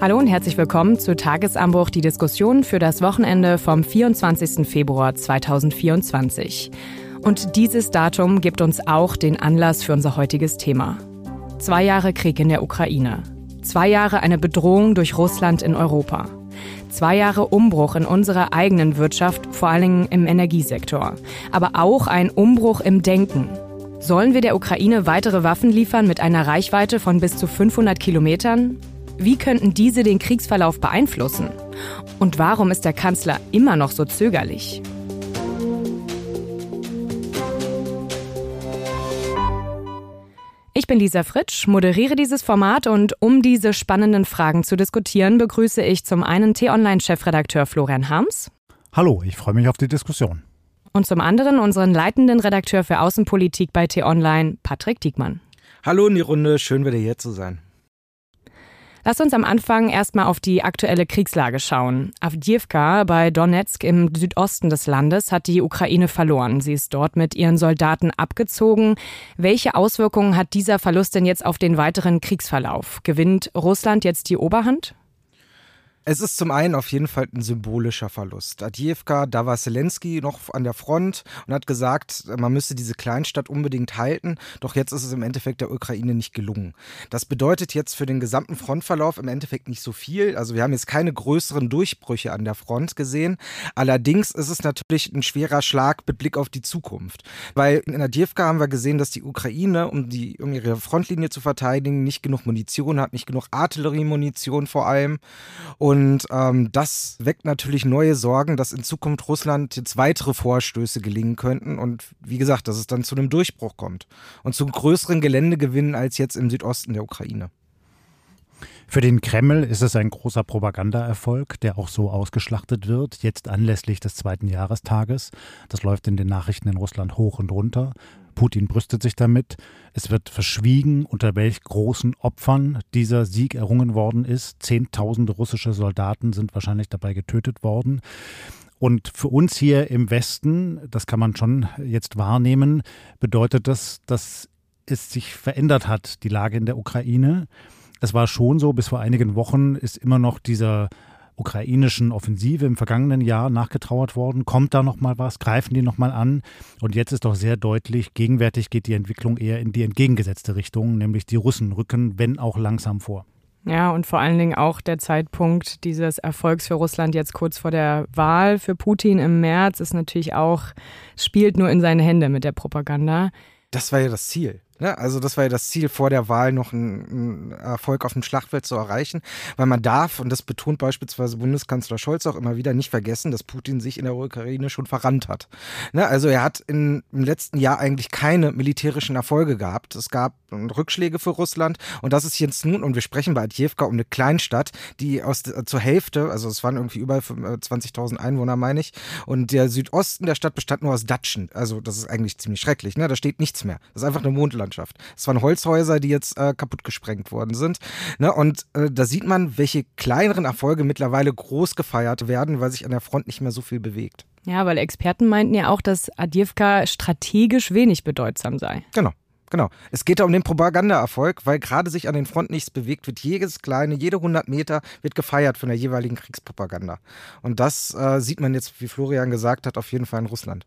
Hallo und herzlich willkommen zu Tagesanbruch, die Diskussion für das Wochenende vom 24. Februar 2024. Und dieses Datum gibt uns auch den Anlass für unser heutiges Thema. Zwei Jahre Krieg in der Ukraine. Zwei Jahre eine Bedrohung durch Russland in Europa. Zwei Jahre Umbruch in unserer eigenen Wirtschaft, vor allem im Energiesektor. Aber auch ein Umbruch im Denken. Sollen wir der Ukraine weitere Waffen liefern mit einer Reichweite von bis zu 500 Kilometern? Wie könnten diese den Kriegsverlauf beeinflussen? Und warum ist der Kanzler immer noch so zögerlich? Ich bin Lisa Fritsch, moderiere dieses Format und um diese spannenden Fragen zu diskutieren, begrüße ich zum einen T-Online-Chefredakteur Florian Harms. Hallo, ich freue mich auf die Diskussion. Und zum anderen unseren leitenden Redakteur für Außenpolitik bei T-Online, Patrick Diekmann. Hallo in die Runde, schön wieder hier zu sein. Lass uns am Anfang erstmal auf die aktuelle Kriegslage schauen. Avdiivka bei Donetsk im Südosten des Landes hat die Ukraine verloren. Sie ist dort mit ihren Soldaten abgezogen. Welche Auswirkungen hat dieser Verlust denn jetzt auf den weiteren Kriegsverlauf? Gewinnt Russland jetzt die Oberhand? Es ist zum einen auf jeden Fall ein symbolischer Verlust. Adjevka, da war Zelensky noch an der Front und hat gesagt, man müsse diese Kleinstadt unbedingt halten. Doch jetzt ist es im Endeffekt der Ukraine nicht gelungen. Das bedeutet jetzt für den gesamten Frontverlauf im Endeffekt nicht so viel. Also wir haben jetzt keine größeren Durchbrüche an der Front gesehen. Allerdings ist es natürlich ein schwerer Schlag mit Blick auf die Zukunft. Weil in Adjevka haben wir gesehen, dass die Ukraine, um, die, um ihre Frontlinie zu verteidigen, nicht genug Munition hat, nicht genug Artilleriemunition vor allem. Und und ähm, das weckt natürlich neue Sorgen, dass in Zukunft Russland jetzt weitere Vorstöße gelingen könnten. Und wie gesagt, dass es dann zu einem Durchbruch kommt und zu größeren Geländegewinnen als jetzt im Südosten der Ukraine. Für den Kreml ist es ein großer Propagandaerfolg, der auch so ausgeschlachtet wird, jetzt anlässlich des zweiten Jahrestages. Das läuft in den Nachrichten in Russland hoch und runter. Putin brüstet sich damit. Es wird verschwiegen, unter welch großen Opfern dieser Sieg errungen worden ist. Zehntausende russische Soldaten sind wahrscheinlich dabei getötet worden. Und für uns hier im Westen, das kann man schon jetzt wahrnehmen, bedeutet das, dass es sich verändert hat, die Lage in der Ukraine. Es war schon so, bis vor einigen Wochen ist immer noch dieser ukrainischen Offensive im vergangenen Jahr nachgetrauert worden. Kommt da noch mal was? Greifen die noch mal an? Und jetzt ist doch sehr deutlich, gegenwärtig geht die Entwicklung eher in die entgegengesetzte Richtung, nämlich die Russen rücken, wenn auch langsam vor. Ja, und vor allen Dingen auch der Zeitpunkt dieses Erfolgs für Russland jetzt kurz vor der Wahl für Putin im März ist natürlich auch, spielt nur in seine Hände mit der Propaganda. Das war ja das Ziel. Ne? Also das war ja das Ziel vor der Wahl, noch einen, Erfolg auf dem Schlachtfeld zu erreichen, weil man darf, und das betont beispielsweise Bundeskanzler Scholz auch immer wieder, nicht vergessen, dass Putin sich in der Ukraine schon verrannt hat. Ne? Also er hat in, im letzten Jahr eigentlich keine militärischen Erfolge gehabt. Es gab Rückschläge für Russland und das ist jetzt nun, und wir sprechen bei Adjevka um eine Kleinstadt, die aus zur Hälfte, also es waren irgendwie über 20.000 Einwohner, meine ich, und der Südosten der Stadt bestand nur aus Datschen. Also das ist eigentlich ziemlich schrecklich. Ne? Da steht nichts mehr. Das ist einfach eine Mondlandschaft. Landschaft. Es waren Holzhäuser, die jetzt äh, kaputt gesprengt worden sind. Ne? Und äh, da sieht man, welche kleineren Erfolge mittlerweile groß gefeiert werden, weil sich an der Front nicht mehr so viel bewegt. Ja, weil Experten meinten ja auch, dass Adjevka strategisch wenig bedeutsam sei. Genau. Genau. Es geht da um den Propagandaerfolg, weil gerade sich an den Fronten nichts bewegt, wird jedes kleine, jede 100 Meter wird gefeiert von der jeweiligen Kriegspropaganda. Und das äh, sieht man jetzt, wie Florian gesagt hat, auf jeden Fall in Russland.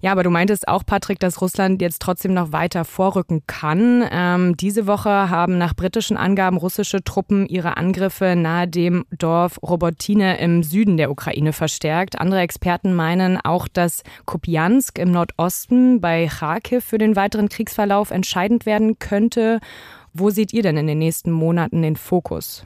Ja, aber du meintest auch, Patrick, dass Russland jetzt trotzdem noch weiter vorrücken kann. Ähm, diese Woche haben nach britischen Angaben russische Truppen ihre Angriffe nahe dem Dorf Robotine im Süden der Ukraine verstärkt. Andere Experten meinen auch, dass Kupiansk im Nordosten bei Kharkiv für den weiteren Kriegsverlauf entscheidend werden könnte. Wo seht ihr denn in den nächsten Monaten den Fokus?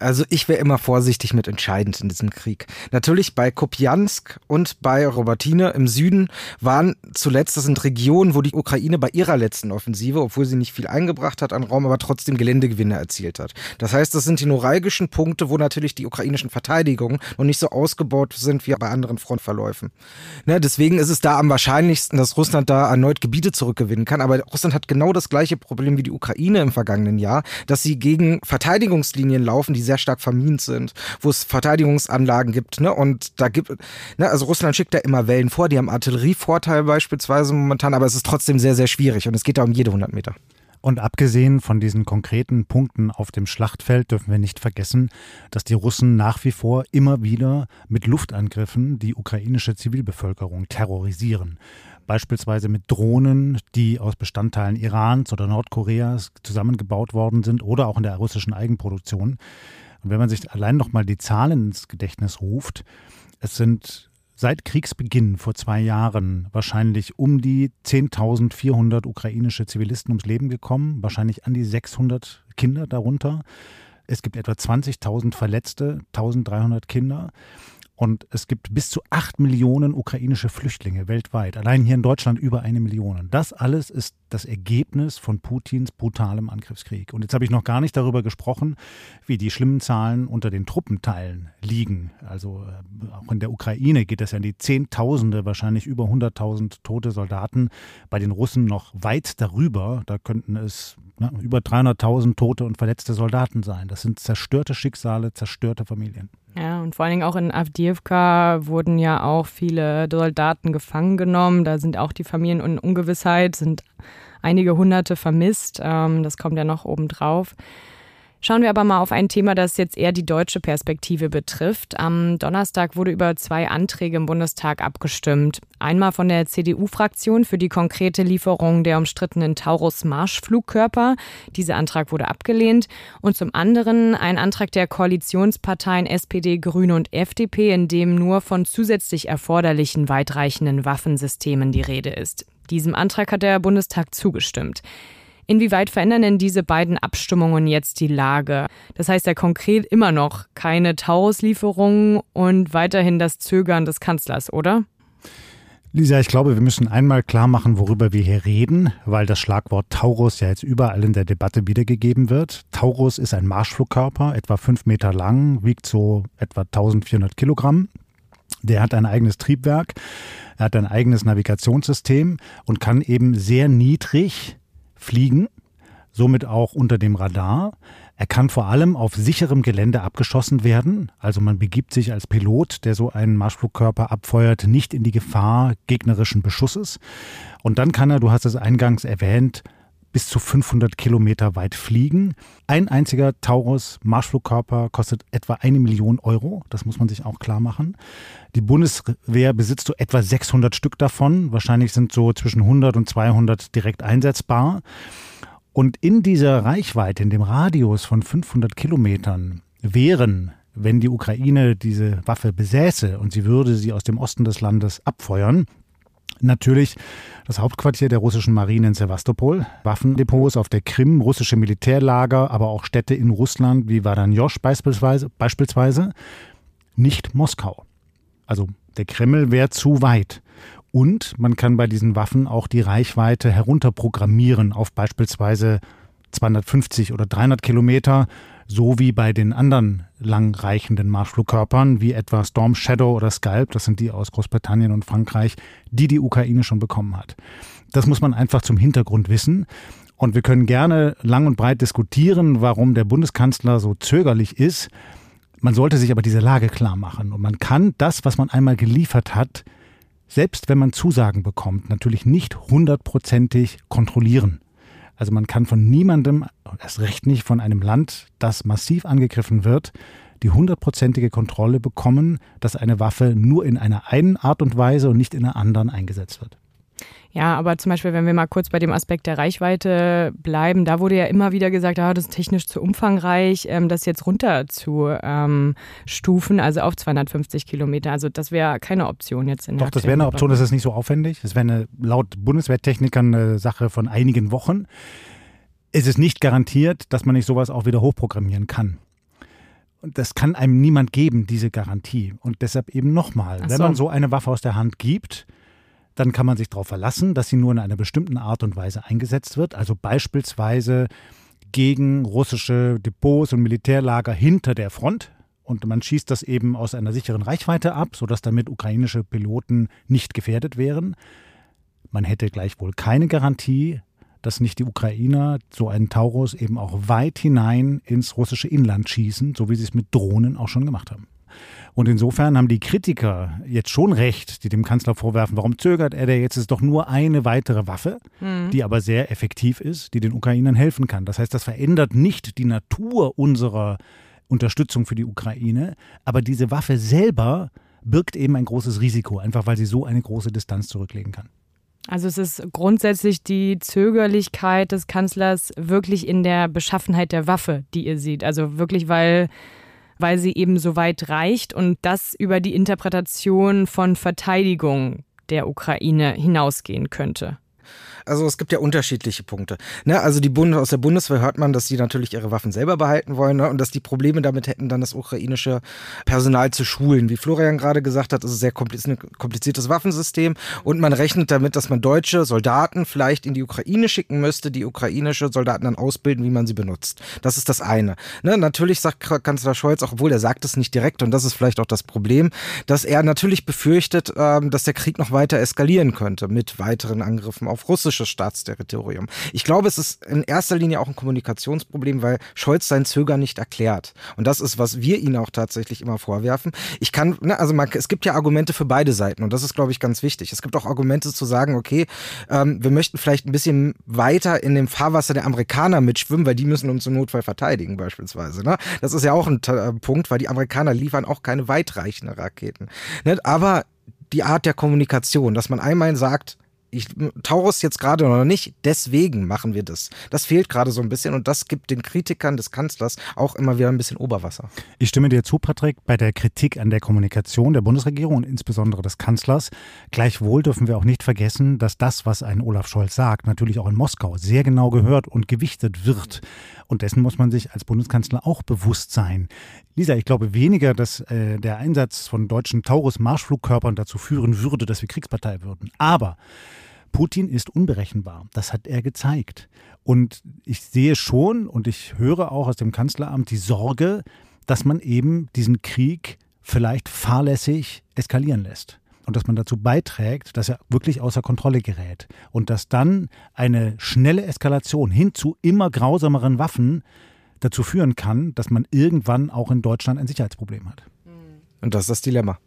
Also ich wäre immer vorsichtig mit entscheidend in diesem Krieg. Natürlich bei Kopjansk und bei Robertine im Süden waren zuletzt, das sind Regionen, wo die Ukraine bei ihrer letzten Offensive, obwohl sie nicht viel eingebracht hat an Raum, aber trotzdem Geländegewinne erzielt hat. Das heißt, das sind die neuralgischen Punkte, wo natürlich die ukrainischen Verteidigungen noch nicht so ausgebaut sind wie bei anderen Frontverläufen. Ne, deswegen ist es da am wahrscheinlichsten, dass Russland da erneut Gebiete zurückgewinnen kann. Aber Russland hat genau das gleiche Problem wie die Ukraine im vergangenen Jahr, dass sie gegen Verteidigungslinien laufen, die sehr stark vermint sind, wo es Verteidigungsanlagen gibt. Ne? Und da gibt, ne, also Russland schickt da immer Wellen vor, die haben Artillerievorteil beispielsweise momentan, aber es ist trotzdem sehr, sehr schwierig und es geht da um jede 100 Meter. Und abgesehen von diesen konkreten Punkten auf dem Schlachtfeld dürfen wir nicht vergessen, dass die Russen nach wie vor immer wieder mit Luftangriffen die ukrainische Zivilbevölkerung terrorisieren. Beispielsweise mit Drohnen, die aus Bestandteilen Irans oder Nordkoreas zusammengebaut worden sind oder auch in der russischen Eigenproduktion. Und wenn man sich allein noch mal die Zahlen ins Gedächtnis ruft, es sind seit Kriegsbeginn vor zwei Jahren wahrscheinlich um die 10.400 ukrainische Zivilisten ums Leben gekommen, wahrscheinlich an die 600 Kinder darunter. Es gibt etwa 20.000 Verletzte, 1.300 Kinder. Und es gibt bis zu acht Millionen ukrainische Flüchtlinge weltweit. Allein hier in Deutschland über eine Million. Das alles ist das Ergebnis von Putins brutalem Angriffskrieg. Und jetzt habe ich noch gar nicht darüber gesprochen, wie die schlimmen Zahlen unter den Truppenteilen liegen. Also äh, auch in der Ukraine geht es ja in die Zehntausende, wahrscheinlich über 100.000 tote Soldaten. Bei den Russen noch weit darüber. Da könnten es na, über 300.000 tote und verletzte Soldaten sein. Das sind zerstörte Schicksale, zerstörte Familien. Ja, und vor allen Dingen auch in Avdiivka wurden ja auch viele Soldaten gefangen genommen. Da sind auch die Familien in Ungewissheit, sind einige Hunderte vermisst. Ähm, das kommt ja noch obendrauf. Schauen wir aber mal auf ein Thema, das jetzt eher die deutsche Perspektive betrifft. Am Donnerstag wurde über zwei Anträge im Bundestag abgestimmt. Einmal von der CDU-Fraktion für die konkrete Lieferung der umstrittenen Taurus-Marschflugkörper. Dieser Antrag wurde abgelehnt. Und zum anderen ein Antrag der Koalitionsparteien SPD, Grüne und FDP, in dem nur von zusätzlich erforderlichen weitreichenden Waffensystemen die Rede ist. Diesem Antrag hat der Bundestag zugestimmt. Inwieweit verändern denn diese beiden Abstimmungen jetzt die Lage? Das heißt ja konkret immer noch keine Taurus-Lieferungen und weiterhin das Zögern des Kanzlers, oder? Lisa, ich glaube, wir müssen einmal klar machen, worüber wir hier reden, weil das Schlagwort Taurus ja jetzt überall in der Debatte wiedergegeben wird. Taurus ist ein Marschflugkörper, etwa fünf Meter lang, wiegt so etwa 1400 Kilogramm. Der hat ein eigenes Triebwerk, er hat ein eigenes Navigationssystem und kann eben sehr niedrig fliegen, somit auch unter dem Radar. Er kann vor allem auf sicherem Gelände abgeschossen werden. Also man begibt sich als Pilot, der so einen Marschflugkörper abfeuert, nicht in die Gefahr gegnerischen Beschusses. Und dann kann er, du hast es eingangs erwähnt, bis zu 500 Kilometer weit fliegen. Ein einziger Taurus-Marschflugkörper kostet etwa eine Million Euro. Das muss man sich auch klar machen. Die Bundeswehr besitzt so etwa 600 Stück davon. Wahrscheinlich sind so zwischen 100 und 200 direkt einsetzbar. Und in dieser Reichweite, in dem Radius von 500 Kilometern, wären, wenn die Ukraine diese Waffe besäße und sie würde sie aus dem Osten des Landes abfeuern, natürlich das Hauptquartier der russischen Marine in Sevastopol, Waffendepots auf der Krim, russische Militärlager, aber auch Städte in Russland wie Vadanjosch beispielsweise, beispielsweise nicht Moskau. Also der Kreml wäre zu weit. Und man kann bei diesen Waffen auch die Reichweite herunterprogrammieren auf beispielsweise 250 oder 300 Kilometer, so wie bei den anderen langreichenden Marschflugkörpern, wie etwa Storm Shadow oder Scalp, das sind die aus Großbritannien und Frankreich, die die Ukraine schon bekommen hat. Das muss man einfach zum Hintergrund wissen. Und wir können gerne lang und breit diskutieren, warum der Bundeskanzler so zögerlich ist. Man sollte sich aber diese Lage klar machen. Und man kann das, was man einmal geliefert hat, selbst wenn man Zusagen bekommt, natürlich nicht hundertprozentig kontrollieren. Also man kann von niemandem, erst recht nicht von einem Land, das massiv angegriffen wird, die hundertprozentige Kontrolle bekommen, dass eine Waffe nur in einer einen Art und Weise und nicht in einer anderen eingesetzt wird. Ja, aber zum Beispiel, wenn wir mal kurz bei dem Aspekt der Reichweite bleiben, da wurde ja immer wieder gesagt, ah, das ist technisch zu umfangreich, ähm, das jetzt runter zu ähm, stufen, also auf 250 Kilometer. Also das wäre keine Option jetzt in der Doch, das wäre eine Option, das ist nicht so aufwendig. Das wäre eine, laut Bundeswehrtechnikern eine Sache von einigen Wochen. Es ist nicht garantiert, dass man nicht sowas auch wieder hochprogrammieren kann. Und das kann einem niemand geben, diese Garantie. Und deshalb eben nochmal, so. wenn man so eine Waffe aus der Hand gibt, dann kann man sich darauf verlassen, dass sie nur in einer bestimmten Art und Weise eingesetzt wird. Also beispielsweise gegen russische Depots und Militärlager hinter der Front. Und man schießt das eben aus einer sicheren Reichweite ab, sodass damit ukrainische Piloten nicht gefährdet wären. Man hätte gleichwohl keine Garantie, dass nicht die Ukrainer so einen Taurus eben auch weit hinein ins russische Inland schießen, so wie sie es mit Drohnen auch schon gemacht haben. Und insofern haben die Kritiker jetzt schon recht, die dem Kanzler vorwerfen, warum zögert er der jetzt? ist doch nur eine weitere Waffe, mhm. die aber sehr effektiv ist, die den Ukrainern helfen kann. Das heißt, das verändert nicht die Natur unserer Unterstützung für die Ukraine, aber diese Waffe selber birgt eben ein großes Risiko, einfach weil sie so eine große Distanz zurücklegen kann. Also es ist grundsätzlich die Zögerlichkeit des Kanzlers wirklich in der Beschaffenheit der Waffe, die ihr seht. Also wirklich, weil, weil sie eben so weit reicht und das über die Interpretation von Verteidigung der Ukraine hinausgehen könnte. Also es gibt ja unterschiedliche Punkte. Ne? Also die Bund aus der Bundeswehr hört man, dass sie natürlich ihre Waffen selber behalten wollen ne? und dass die Probleme damit hätten, dann das ukrainische Personal zu schulen. Wie Florian gerade gesagt hat, ist es sehr ein kompliziertes Waffensystem und man rechnet damit, dass man deutsche Soldaten vielleicht in die Ukraine schicken müsste, die ukrainische Soldaten dann ausbilden, wie man sie benutzt. Das ist das eine. Ne? Natürlich sagt Kanzler Scholz, auch obwohl er sagt es nicht direkt und das ist vielleicht auch das Problem, dass er natürlich befürchtet, ähm, dass der Krieg noch weiter eskalieren könnte mit weiteren Angriffen auf Russland russisches Staatsterritorium. Ich glaube, es ist in erster Linie auch ein Kommunikationsproblem, weil Scholz sein Zögern nicht erklärt. Und das ist, was wir ihn auch tatsächlich immer vorwerfen. Ich kann, ne, also man, es gibt ja Argumente für beide Seiten und das ist, glaube ich, ganz wichtig. Es gibt auch Argumente zu sagen, okay, ähm, wir möchten vielleicht ein bisschen weiter in dem Fahrwasser der Amerikaner mitschwimmen, weil die müssen uns im Notfall verteidigen beispielsweise. Ne? Das ist ja auch ein äh, Punkt, weil die Amerikaner liefern auch keine weitreichenden Raketen. Ne? Aber die Art der Kommunikation, dass man einmal sagt, ich, Taurus jetzt gerade noch nicht, deswegen machen wir das. Das fehlt gerade so ein bisschen und das gibt den Kritikern des Kanzlers auch immer wieder ein bisschen Oberwasser. Ich stimme dir zu, Patrick, bei der Kritik an der Kommunikation der Bundesregierung und insbesondere des Kanzlers. Gleichwohl dürfen wir auch nicht vergessen, dass das, was ein Olaf Scholz sagt, natürlich auch in Moskau sehr genau gehört und gewichtet wird. Und dessen muss man sich als Bundeskanzler auch bewusst sein. Lisa, ich glaube weniger, dass äh, der Einsatz von deutschen Taurus-Marschflugkörpern dazu führen würde, dass wir Kriegspartei würden. Aber Putin ist unberechenbar. Das hat er gezeigt. Und ich sehe schon und ich höre auch aus dem Kanzleramt die Sorge, dass man eben diesen Krieg vielleicht fahrlässig eskalieren lässt. Und dass man dazu beiträgt, dass er wirklich außer Kontrolle gerät. Und dass dann eine schnelle Eskalation hin zu immer grausameren Waffen dazu führen kann, dass man irgendwann auch in Deutschland ein Sicherheitsproblem hat. Und das ist das Dilemma.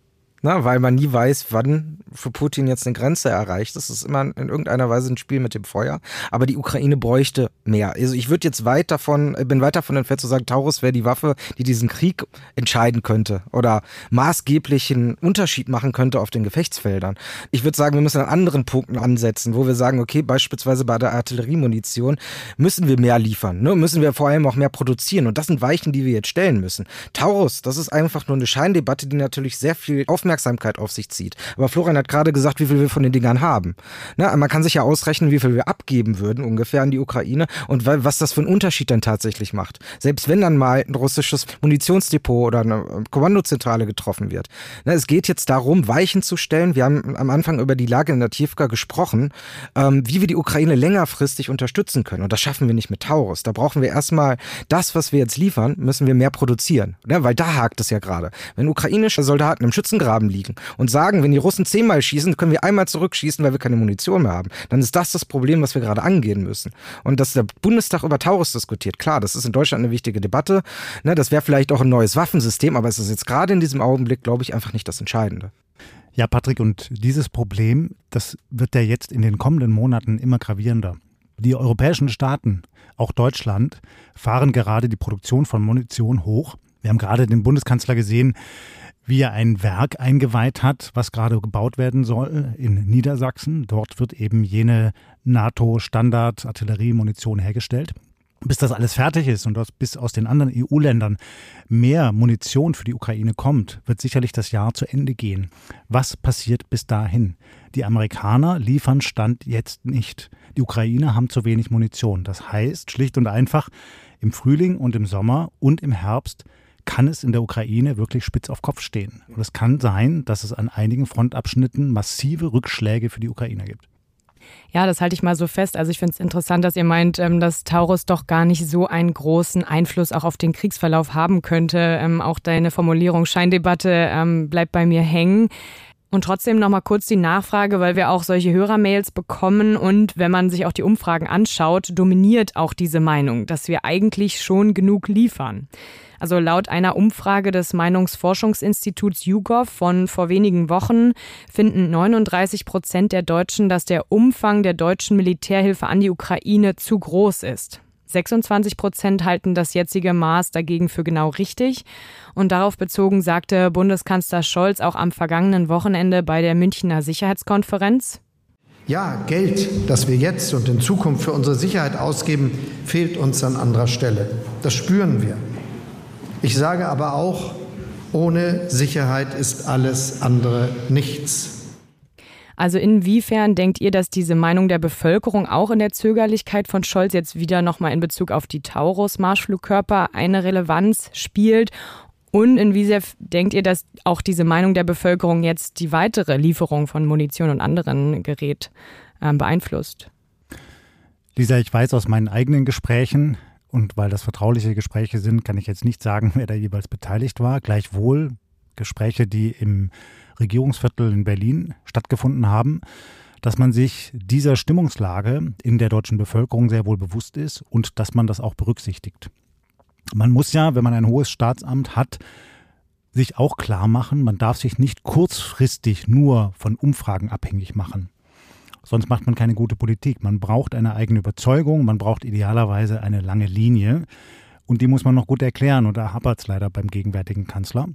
Na, weil man nie weiß, wann für Putin jetzt eine Grenze erreicht. Das ist immer in irgendeiner Weise ein Spiel mit dem Feuer. Aber die Ukraine bräuchte mehr. Also ich würde jetzt weit davon, bin weit davon entfernt zu sagen, Taurus wäre die Waffe, die diesen Krieg entscheiden könnte oder maßgeblichen Unterschied machen könnte auf den Gefechtsfeldern. Ich würde sagen, wir müssen an anderen Punkten ansetzen, wo wir sagen, okay, beispielsweise bei der Artilleriemunition müssen wir mehr liefern, ne? müssen wir vor allem auch mehr produzieren. Und das sind Weichen, die wir jetzt stellen müssen. Taurus, das ist einfach nur eine Scheindebatte, die natürlich sehr viel Aufmerksamkeit Aufmerksamkeit auf sich zieht. Aber Florian hat gerade gesagt, wie viel wir von den Dingern haben. Na, man kann sich ja ausrechnen, wie viel wir abgeben würden ungefähr an die Ukraine und was das für einen Unterschied dann tatsächlich macht. Selbst wenn dann mal ein russisches Munitionsdepot oder eine Kommandozentrale getroffen wird. Na, es geht jetzt darum, Weichen zu stellen. Wir haben am Anfang über die Lage in der Tiefka gesprochen, ähm, wie wir die Ukraine längerfristig unterstützen können. Und das schaffen wir nicht mit Taurus. Da brauchen wir erstmal das, was wir jetzt liefern, müssen wir mehr produzieren. Ne? Weil da hakt es ja gerade. Wenn ukrainische Soldaten im Schützengraben Graben liegen und sagen, wenn die Russen zehnmal schießen, können wir einmal zurückschießen, weil wir keine Munition mehr haben. Dann ist das das Problem, was wir gerade angehen müssen. Und dass der Bundestag über Taurus diskutiert, klar, das ist in Deutschland eine wichtige Debatte. Ne, das wäre vielleicht auch ein neues Waffensystem, aber es ist jetzt gerade in diesem Augenblick, glaube ich, einfach nicht das Entscheidende. Ja, Patrick, und dieses Problem, das wird ja jetzt in den kommenden Monaten immer gravierender. Die europäischen Staaten, auch Deutschland, fahren gerade die Produktion von Munition hoch. Wir haben gerade den Bundeskanzler gesehen, wie er ein Werk eingeweiht hat, was gerade gebaut werden soll in Niedersachsen. Dort wird eben jene NATO-Standard-Artilleriemunition hergestellt. Bis das alles fertig ist und bis aus den anderen EU-Ländern mehr Munition für die Ukraine kommt, wird sicherlich das Jahr zu Ende gehen. Was passiert bis dahin? Die Amerikaner liefern Stand jetzt nicht. Die Ukrainer haben zu wenig Munition. Das heißt schlicht und einfach, im Frühling und im Sommer und im Herbst kann es in der Ukraine wirklich spitz auf Kopf stehen. Und es kann sein, dass es an einigen Frontabschnitten massive Rückschläge für die Ukraine gibt. Ja, das halte ich mal so fest. Also ich finde es interessant, dass ihr meint, ähm, dass Taurus doch gar nicht so einen großen Einfluss auch auf den Kriegsverlauf haben könnte. Ähm, auch deine Formulierung Scheindebatte ähm, bleibt bei mir hängen. Und trotzdem nochmal kurz die Nachfrage, weil wir auch solche Hörermails bekommen und wenn man sich auch die Umfragen anschaut, dominiert auch diese Meinung, dass wir eigentlich schon genug liefern. Also laut einer Umfrage des Meinungsforschungsinstituts YouGov von vor wenigen Wochen finden 39 Prozent der Deutschen, dass der Umfang der deutschen Militärhilfe an die Ukraine zu groß ist. 26 Prozent halten das jetzige Maß dagegen für genau richtig. Und darauf bezogen sagte Bundeskanzler Scholz auch am vergangenen Wochenende bei der Münchner Sicherheitskonferenz. Ja, Geld, das wir jetzt und in Zukunft für unsere Sicherheit ausgeben, fehlt uns an anderer Stelle. Das spüren wir. Ich sage aber auch, ohne Sicherheit ist alles andere nichts. Also inwiefern denkt ihr, dass diese Meinung der Bevölkerung auch in der Zögerlichkeit von Scholz jetzt wieder nochmal in Bezug auf die Taurus-Marschflugkörper eine Relevanz spielt? Und inwiefern denkt ihr, dass auch diese Meinung der Bevölkerung jetzt die weitere Lieferung von Munition und anderen Gerät äh, beeinflusst? Lisa, ich weiß aus meinen eigenen Gesprächen, und weil das vertrauliche Gespräche sind, kann ich jetzt nicht sagen, wer da jeweils beteiligt war. Gleichwohl Gespräche, die im Regierungsviertel in Berlin stattgefunden haben, dass man sich dieser Stimmungslage in der deutschen Bevölkerung sehr wohl bewusst ist und dass man das auch berücksichtigt. Man muss ja, wenn man ein hohes Staatsamt hat, sich auch klar machen, man darf sich nicht kurzfristig nur von Umfragen abhängig machen. Sonst macht man keine gute Politik. Man braucht eine eigene Überzeugung, man braucht idealerweise eine lange Linie. Und die muss man noch gut erklären. Und da hapert es leider beim gegenwärtigen Kanzler.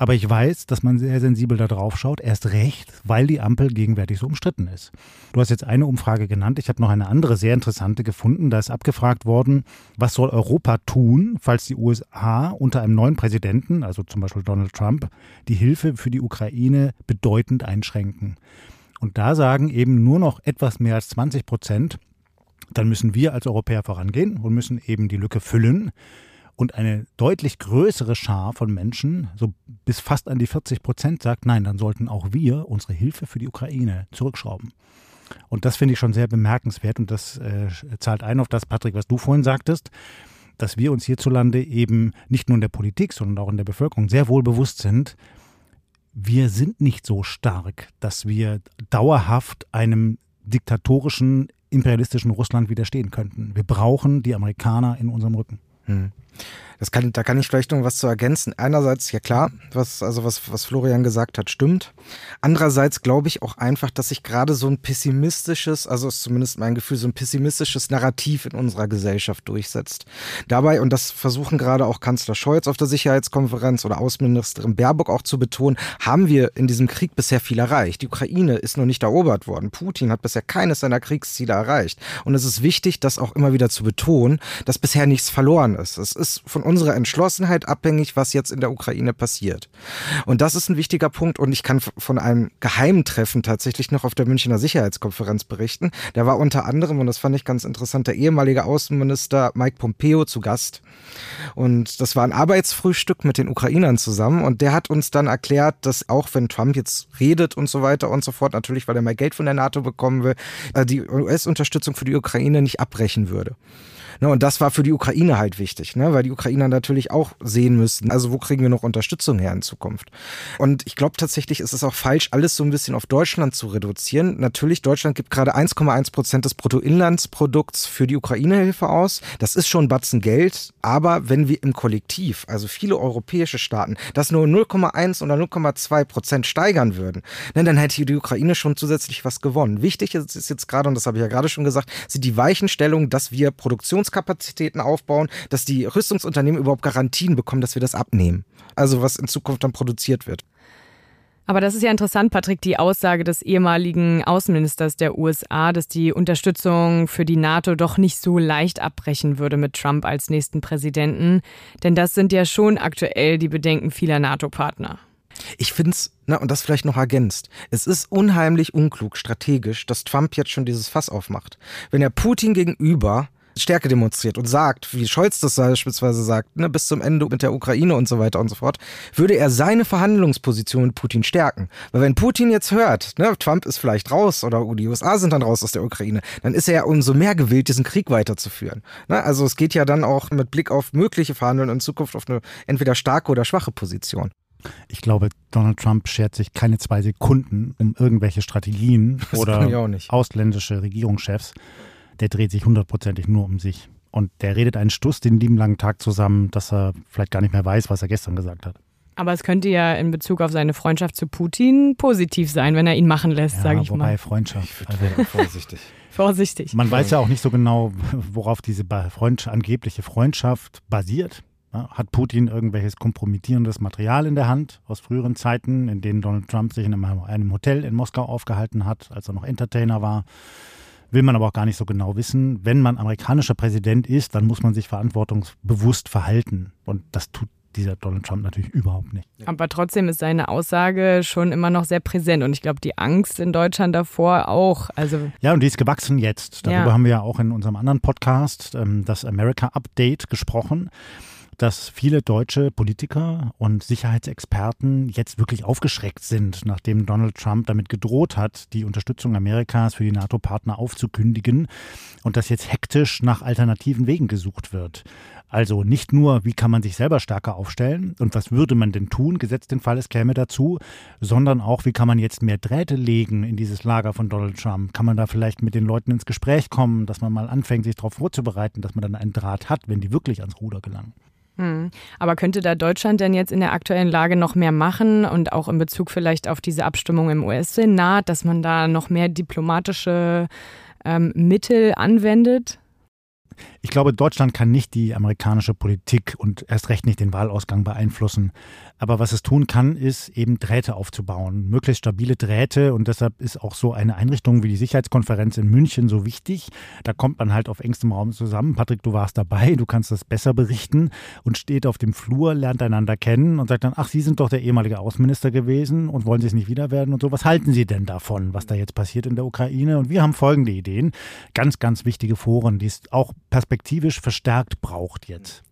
Aber ich weiß, dass man sehr sensibel da drauf schaut, erst recht, weil die Ampel gegenwärtig so umstritten ist. Du hast jetzt eine Umfrage genannt, ich habe noch eine andere sehr interessante gefunden. Da ist abgefragt worden, was soll Europa tun, falls die USA unter einem neuen Präsidenten, also zum Beispiel Donald Trump, die Hilfe für die Ukraine bedeutend einschränken. Und da sagen eben nur noch etwas mehr als 20 Prozent, dann müssen wir als Europäer vorangehen und müssen eben die Lücke füllen. Und eine deutlich größere Schar von Menschen, so bis fast an die 40 Prozent, sagt, nein, dann sollten auch wir unsere Hilfe für die Ukraine zurückschrauben. Und das finde ich schon sehr bemerkenswert und das äh, zahlt ein auf das, Patrick, was du vorhin sagtest, dass wir uns hierzulande eben nicht nur in der Politik, sondern auch in der Bevölkerung sehr wohl bewusst sind, wir sind nicht so stark, dass wir dauerhaft einem diktatorischen, imperialistischen Russland widerstehen könnten. Wir brauchen die Amerikaner in unserem Rücken. Hm. Das kann, da kann ich vielleicht noch was zu ergänzen. Einerseits, ja klar, was, also was, was Florian gesagt hat, stimmt. Andererseits glaube ich auch einfach, dass sich gerade so ein pessimistisches, also ist zumindest mein Gefühl, so ein pessimistisches Narrativ in unserer Gesellschaft durchsetzt. Dabei, und das versuchen gerade auch Kanzler Scholz auf der Sicherheitskonferenz oder Außenministerin Baerbock auch zu betonen, haben wir in diesem Krieg bisher viel erreicht. Die Ukraine ist noch nicht erobert worden. Putin hat bisher keines seiner Kriegsziele erreicht. Und es ist wichtig, das auch immer wieder zu betonen, dass bisher nichts verloren ist. Es ist von unserer Entschlossenheit abhängig, was jetzt in der Ukraine passiert. Und das ist ein wichtiger Punkt. Und ich kann von einem geheimen Treffen tatsächlich noch auf der Münchner Sicherheitskonferenz berichten. Da war unter anderem, und das fand ich ganz interessant, der ehemalige Außenminister Mike Pompeo zu Gast. Und das war ein Arbeitsfrühstück mit den Ukrainern zusammen. Und der hat uns dann erklärt, dass auch wenn Trump jetzt redet und so weiter und so fort, natürlich, weil er mehr Geld von der NATO bekommen will, äh, die US-Unterstützung für die Ukraine nicht abbrechen würde. Ne, und das war für die Ukraine halt wichtig, ne, weil die Ukrainer natürlich auch sehen müssen, also wo kriegen wir noch Unterstützung her in Zukunft. Und ich glaube tatsächlich ist es auch falsch, alles so ein bisschen auf Deutschland zu reduzieren. Natürlich, Deutschland gibt gerade 1,1 Prozent des Bruttoinlandsprodukts für die Ukraine-Hilfe aus. Das ist schon ein Batzen Geld, aber wenn wir im Kollektiv, also viele europäische Staaten, das nur 0,1 oder 0,2 Prozent steigern würden, ne, dann hätte die Ukraine schon zusätzlich was gewonnen. Wichtig ist, ist jetzt gerade, und das habe ich ja gerade schon gesagt, sind die Weichenstellungen, dass wir Produktions Produktionskapazitäten aufbauen, dass die Rüstungsunternehmen überhaupt Garantien bekommen, dass wir das abnehmen. Also was in Zukunft dann produziert wird. Aber das ist ja interessant, Patrick, die Aussage des ehemaligen Außenministers der USA, dass die Unterstützung für die NATO doch nicht so leicht abbrechen würde mit Trump als nächsten Präsidenten. Denn das sind ja schon aktuell die Bedenken vieler NATO-Partner. Ich finde es, und das vielleicht noch ergänzt, es ist unheimlich unklug strategisch, dass Trump jetzt schon dieses Fass aufmacht. Wenn er Putin gegenüber Stärke demonstriert und sagt, wie Scholz das beispielsweise sagt, ne, bis zum Ende mit der Ukraine und so weiter und so fort, würde er seine Verhandlungsposition mit Putin stärken. Weil wenn Putin jetzt hört, ne, Trump ist vielleicht raus oder die USA sind dann raus aus der Ukraine, dann ist er ja umso mehr gewillt, diesen Krieg weiterzuführen. Ne, also es geht ja dann auch mit Blick auf mögliche Verhandlungen in Zukunft auf eine entweder starke oder schwache Position. Ich glaube, Donald Trump schert sich keine zwei Sekunden um irgendwelche Strategien Das oder ausländische Regierungschefs. Der dreht sich hundertprozentig nur um sich. Und der redet einen Stuss den lieben langen Tag zusammen, dass er vielleicht gar nicht mehr weiß, was er gestern gesagt hat. Aber es könnte ja in Bezug auf seine Freundschaft zu Putin positiv sein, wenn er ihn machen lässt, Ja, sage ich wobei mal. Freundschaft. Also, Wäre vorsichtig. Vorsichtig. man weiß ja auch nicht so genau, worauf diese ba- Freund, angebliche Freundschaft basiert. Hat Putin irgendwelches kompromittierendes Material in der Hand aus früheren Zeiten, in denen Donald Trump sich in einem Hotel in Moskau aufgehalten hat, als er noch Entertainer war? Will man aber auch gar nicht so genau wissen. Wenn man amerikanischer Präsident ist, dann muss man sich verantwortungsbewusst verhalten. Und das tut dieser Donald Trump natürlich überhaupt nicht. Aber trotzdem ist seine Aussage schon immer noch sehr präsent. Und ich glaube, die Angst in Deutschland davor auch. Also Ja, und die ist gewachsen jetzt. Darüber Ja. haben wir ja auch in unserem anderen Podcast, ähm, das America Update, gesprochen, dass viele deutsche Politiker und Sicherheitsexperten jetzt wirklich aufgeschreckt sind, nachdem Donald Trump damit gedroht hat, die Unterstützung Amerikas für die NATO-Partner aufzukündigen und dass jetzt hektisch nach alternativen Wegen gesucht wird. Also nicht nur, wie kann man sich selber stärker aufstellen und was würde man denn tun, gesetzt den Fall, es käme dazu, sondern auch, wie kann man jetzt mehr Drähte legen in dieses Lager von Donald Trump? Kann man da vielleicht mit den Leuten ins Gespräch kommen, dass man mal anfängt, sich darauf vorzubereiten, dass man dann einen Draht hat, wenn die wirklich ans Ruder gelangen? Hm. Aber könnte da Deutschland denn jetzt in der aktuellen Lage noch mehr machen und auch in Bezug vielleicht auf diese Abstimmung im US-Senat, dass man da noch mehr diplomatische ähm, Mittel anwendet? Ich glaube, Deutschland kann nicht die amerikanische Politik und erst recht nicht den Wahlausgang beeinflussen. Aber was es tun kann, ist eben Drähte aufzubauen, möglichst stabile Drähte. Und deshalb ist auch so eine Einrichtung wie die Sicherheitskonferenz in München so wichtig. Da kommt man halt auf engstem Raum zusammen. Patrick, du warst dabei, du kannst das besser berichten und steht auf dem Flur, lernt einander kennen und sagt dann, ach, Sie sind doch der ehemalige Außenminister gewesen und wollen Sie es nicht wieder werden und so. Was halten Sie denn davon, was da jetzt passiert in der Ukraine? Und wir haben folgende Ideen. Ganz, ganz wichtige Foren, die es auch perspektivisch verstärkt braucht jetzt.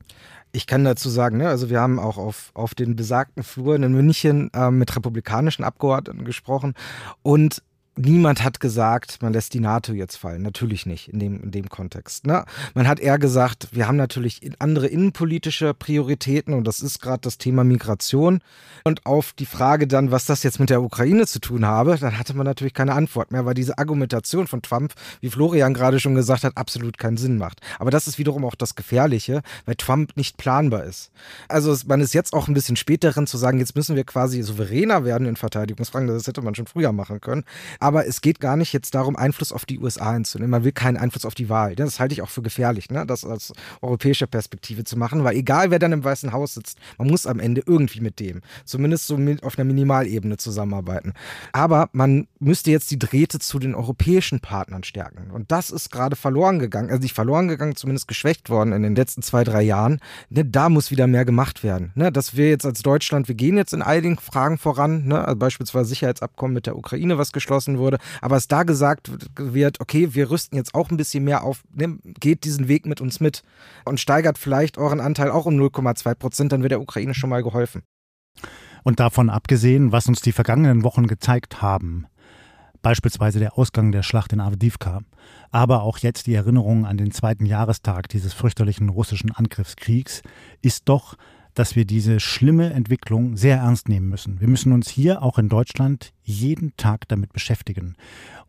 Ich kann dazu sagen, ne, also wir haben auch auf, auf den besagten Fluren in München ähm, mit republikanischen Abgeordneten gesprochen und niemand hat gesagt, man lässt die NATO jetzt fallen. Natürlich nicht in dem, in dem Kontext. Ne? Man hat eher gesagt, wir haben natürlich andere innenpolitische Prioritäten und das ist gerade das Thema Migration. Und auf die Frage dann, was das jetzt mit der Ukraine zu tun habe, dann hatte man natürlich keine Antwort mehr, weil diese Argumentation von Trump, wie Florian gerade schon gesagt hat, absolut keinen Sinn macht. Aber das ist wiederum auch das Gefährliche, weil Trump nicht planbar ist. Also man ist jetzt auch ein bisschen später drin zu sagen, jetzt müssen wir quasi souveräner werden in Verteidigungsfragen. Das hätte man schon früher machen können. Es geht gar nicht jetzt darum, Einfluss auf die USA einzunehmen. Man will keinen Einfluss auf die Wahl. Das halte ich auch für gefährlich, ne? das aus europäischer Perspektive zu machen, weil egal wer dann im Weißen Haus sitzt, man muss am Ende irgendwie mit dem, zumindest so mit, auf einer Minimalebene zusammenarbeiten. Aber man müsste jetzt die Drähte zu den europäischen Partnern stärken. Und das ist gerade verloren gegangen, also nicht verloren gegangen, zumindest geschwächt worden in den letzten zwei, drei Jahren. Ne, da muss wieder mehr gemacht werden. Ne, dass wir jetzt als Deutschland, wir gehen jetzt in einigen Fragen voran, ne, also beispielsweise Sicherheitsabkommen mit der Ukraine, was geschlossen wurde, aber es da gesagt wird, okay, wir rüsten jetzt auch ein bisschen mehr auf, ne, geht diesen Weg mit uns mit und steigert vielleicht euren Anteil auch um 0,2 Prozent, dann wird der Ukraine schon mal geholfen. Und davon abgesehen, was uns die vergangenen Wochen gezeigt haben, beispielsweise der Ausgang der Schlacht in Avdivka, aber auch jetzt die Erinnerung an den zweiten Jahrestag dieses fürchterlichen russischen Angriffskriegs, ist doch, dass wir diese schlimme Entwicklung sehr ernst nehmen müssen. Wir müssen uns hier auch in Deutschland jeden Tag damit beschäftigen.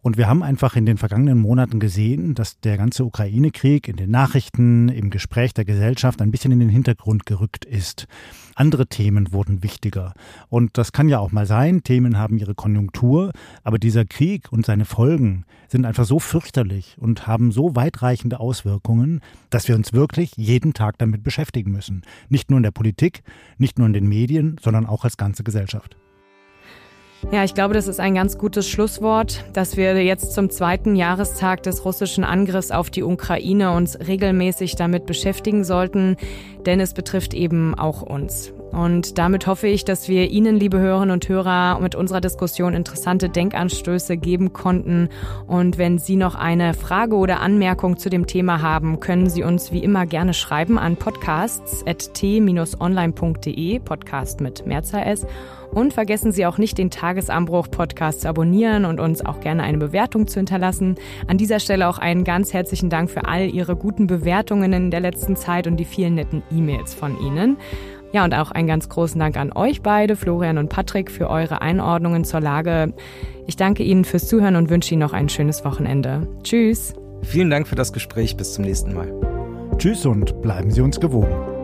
Und wir haben einfach in den vergangenen Monaten gesehen, dass der ganze Ukraine-Krieg in den Nachrichten, im Gespräch der Gesellschaft ein bisschen in den Hintergrund gerückt ist. Andere Themen wurden wichtiger. Und das kann ja auch mal sein. Themen haben ihre Konjunktur. Aber dieser Krieg und seine Folgen sind einfach so fürchterlich und haben so weitreichende Auswirkungen, dass wir uns wirklich jeden Tag damit beschäftigen müssen. Nicht nur in der Politik, nicht nur in den Medien, sondern auch als ganze Gesellschaft. Ja, ich glaube, das ist ein ganz gutes Schlusswort, dass wir jetzt zum zweiten Jahrestag des russischen Angriffs auf die Ukraine uns regelmäßig damit beschäftigen sollten, denn es betrifft eben auch uns. Und damit hoffe ich, dass wir Ihnen, liebe Hörerinnen und Hörer, mit unserer Diskussion interessante Denkanstöße geben konnten. Und wenn Sie noch eine Frage oder Anmerkung zu dem Thema haben, können Sie uns wie immer gerne schreiben an podcasts.t-online.de, Podcast mit Mehrzahl S. Und vergessen Sie auch nicht, den Tagesanbruch-Podcast zu abonnieren und uns auch gerne eine Bewertung zu hinterlassen. An dieser Stelle auch einen ganz herzlichen Dank für all Ihre guten Bewertungen in der letzten Zeit und die vielen netten E-Mails von Ihnen. Ja, und auch einen ganz großen Dank an euch beide, Florian und Patrick, für eure Einordnungen zur Lage. Ich danke Ihnen fürs Zuhören und wünsche Ihnen noch ein schönes Wochenende. Tschüss. Vielen Dank für das Gespräch. Bis zum nächsten Mal. Tschüss und bleiben Sie uns gewogen.